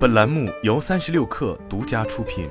本栏目由三十六氪独家出品。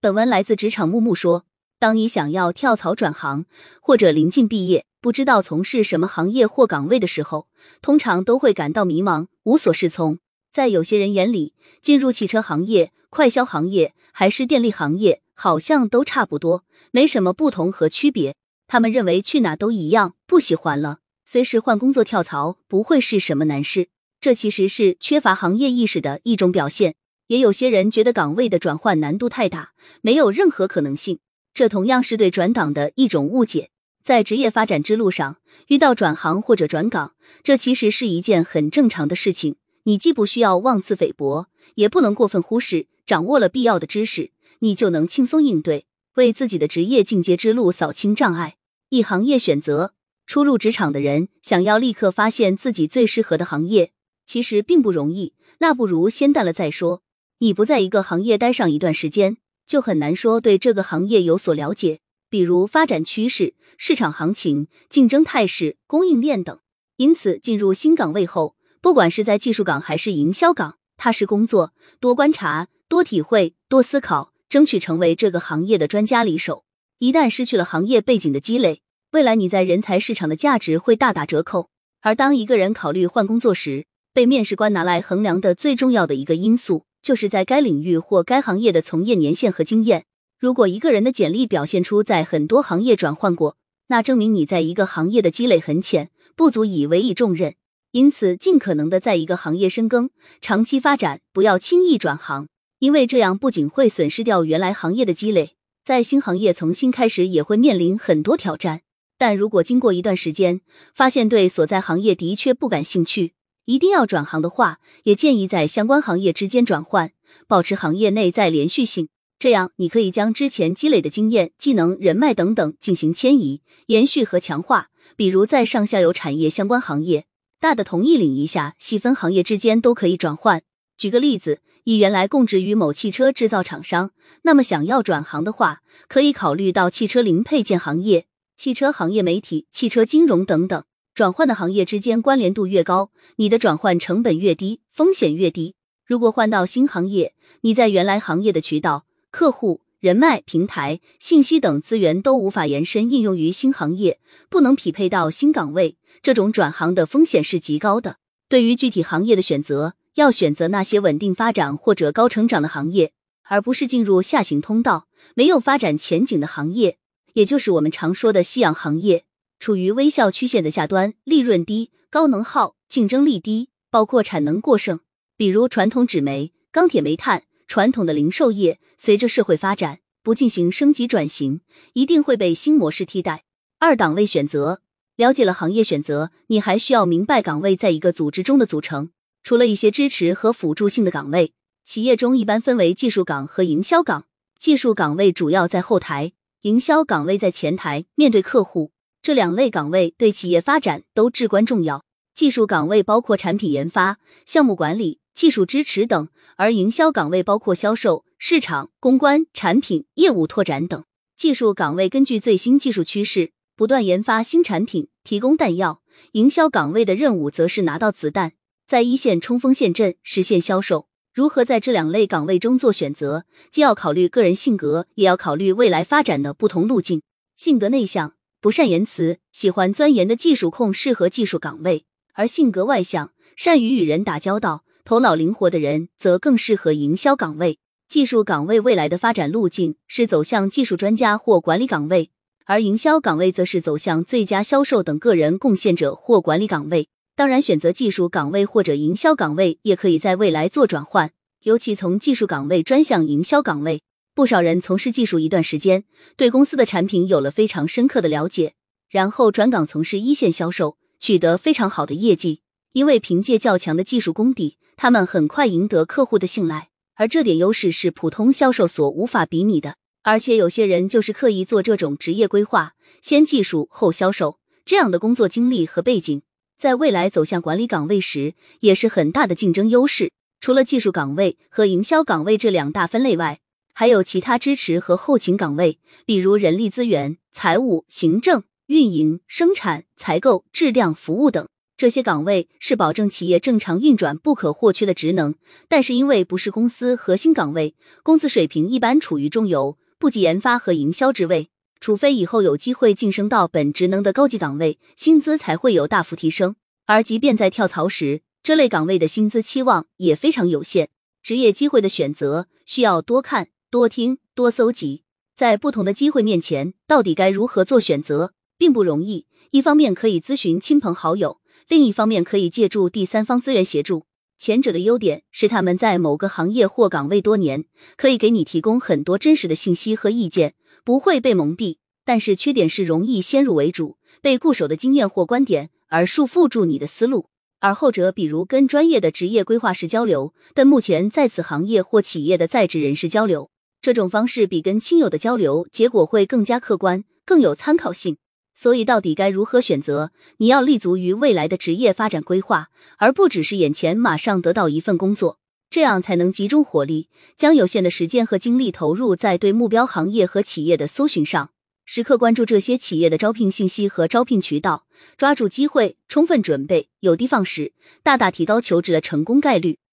本文来自职场木木说：当你想要跳槽转行，或者临近毕业，不知道从事什么行业或岗位的时候，通常都会感到迷茫，无所适从。在有些人眼里，进入汽车行业、快销行业还是电力行业，好像都差不多，没什么不同和区别。他们认为去哪都一样，不喜欢了，随时换工作跳槽不会是什么难事。这其实是缺乏行业意识的一种表现。也有些人觉得岗位的转换难度太大，没有任何可能性，这同样是对转岗的一种误解。在职业发展之路上，遇到转行或者转岗，这其实是一件很正常的事情。你既不需要妄自菲薄，也不能过分忽视。掌握了必要的知识，你就能轻松应对，为自己的职业进阶之路扫清障碍。一行业选择，初入职场的人想要立刻发现自己最适合的行业，其实并不容易。那不如先淡了再说。你不在一个行业待上一段时间，就很难说对这个行业有所了解，比如发展趋势、市场行情、竞争态势、供应链等。因此，进入新岗位后。不管是在技术岗还是营销岗，踏实工作，多观察，多体会，多思考，争取成为这个行业的专家里手。一旦失去了行业背景的积累，未来你在人才市场的价值会大打折扣。而当一个人考虑换工作时，被面试官拿来衡量的最重要的一个因素，就是在该领域或该行业的从业年限和经验。如果一个人的简历表现出在很多行业转换过，那证明你在一个行业的积累很浅，不足以委以重任。因此，尽可能的在一个行业深耕，长期发展，不要轻易转行，因为这样不仅会损失掉原来行业的积累，在新行业从新开始也会面临很多挑战。但如果经过一段时间，发现对所在行业的确不感兴趣，一定要转行的话，也建议在相关行业之间转换，保持行业内在连续性，这样你可以将之前积累的经验、技能、人脉等等进行迁移、延续和强化，比如在上下游产业相关行业。大的同一领域下，细分行业之间都可以转换。举个例子，以原来供职于某汽车制造厂商，那么想要转行的话，可以考虑到汽车零配件行业、汽车行业媒体、汽车金融等等。转换的行业之间关联度越高，你的转换成本越低，风险越低。如果换到新行业，你在原来行业的渠道、客户。人脉、平台、信息等资源都无法延伸应用于新行业，不能匹配到新岗位，这种转行的风险是极高的。对于具体行业的选择，要选择那些稳定发展或者高成长的行业，而不是进入下行通道、没有发展前景的行业，也就是我们常说的夕阳行业，处于微笑曲线的下端，利润低、高能耗、竞争力低，包括产能过剩，比如传统纸媒、钢铁、煤炭。传统的零售业随着社会发展不进行升级转型，一定会被新模式替代。二档位选择，了解了行业选择，你还需要明白岗位在一个组织中的组成。除了一些支持和辅助性的岗位，企业中一般分为技术岗和营销岗。技术岗位主要在后台，营销岗位在前台，面对客户。这两类岗位对企业发展都至关重要。技术岗位包括产品研发、项目管理。技术支持等，而营销岗位包括销售、市场、公关、产品、业务拓展等。技术岗位根据最新技术趋势，不断研发新产品，提供弹药；营销岗位的任务则是拿到子弹，在一线冲锋陷阵，实现销售。如何在这两类岗位中做选择，既要考虑个人性格，也要考虑未来发展的不同路径。性格内向、不善言辞、喜欢钻研的技术控适合技术岗位，而性格外向、善于与人打交道。头脑灵活的人则更适合营销岗位。技术岗位未来的发展路径是走向技术专家或管理岗位，而营销岗位则是走向最佳销售等个人贡献者或管理岗位。当然，选择技术岗位或者营销岗位也可以在未来做转换，尤其从技术岗位专向营销岗位。不少人从事技术一段时间，对公司的产品有了非常深刻的了解，然后转岗从事一线销售，取得非常好的业绩，因为凭借较强的技术功底。他们很快赢得客户的信赖，而这点优势是普通销售所无法比拟的。而且有些人就是刻意做这种职业规划，先技术后销售这样的工作经历和背景，在未来走向管理岗位时也是很大的竞争优势。除了技术岗位和营销岗位这两大分类外，还有其他支持和后勤岗位，比如人力资源、财务、行政、运营、生产、采购、质量、服务等。这些岗位是保证企业正常运转不可或缺的职能，但是因为不是公司核心岗位，工资水平一般处于中游，不及研发和营销职位。除非以后有机会晋升到本职能的高级岗位，薪资才会有大幅提升。而即便在跳槽时，这类岗位的薪资期望也非常有限。职业机会的选择需要多看、多听、多搜集。在不同的机会面前，到底该如何做选择，并不容易。一方面可以咨询亲朋好友，另一方面可以借助第三方资源协助。前者的优点是他们在某个行业或岗位多年，可以给你提供很多真实的信息和意见，不会被蒙蔽。但是缺点是容易先入为主，被固守的经验或观点而束缚住你的思路。而后者，比如跟专业的职业规划师交流，但目前在此行业或企业的在职人士交流，这种方式比跟亲友的交流结果会更加客观，更有参考性。所以，到底该如何选择？你要立足于未来的职业发展规划，而不只是眼前马上得到一份工作，这样才能集中火力，将有限的时间和精力投入在对目标行业和企业的搜寻上，时刻关注这些企业的招聘信息和招聘渠道，抓住机会，充分准备，有的放矢，大大提高求职的成功概率。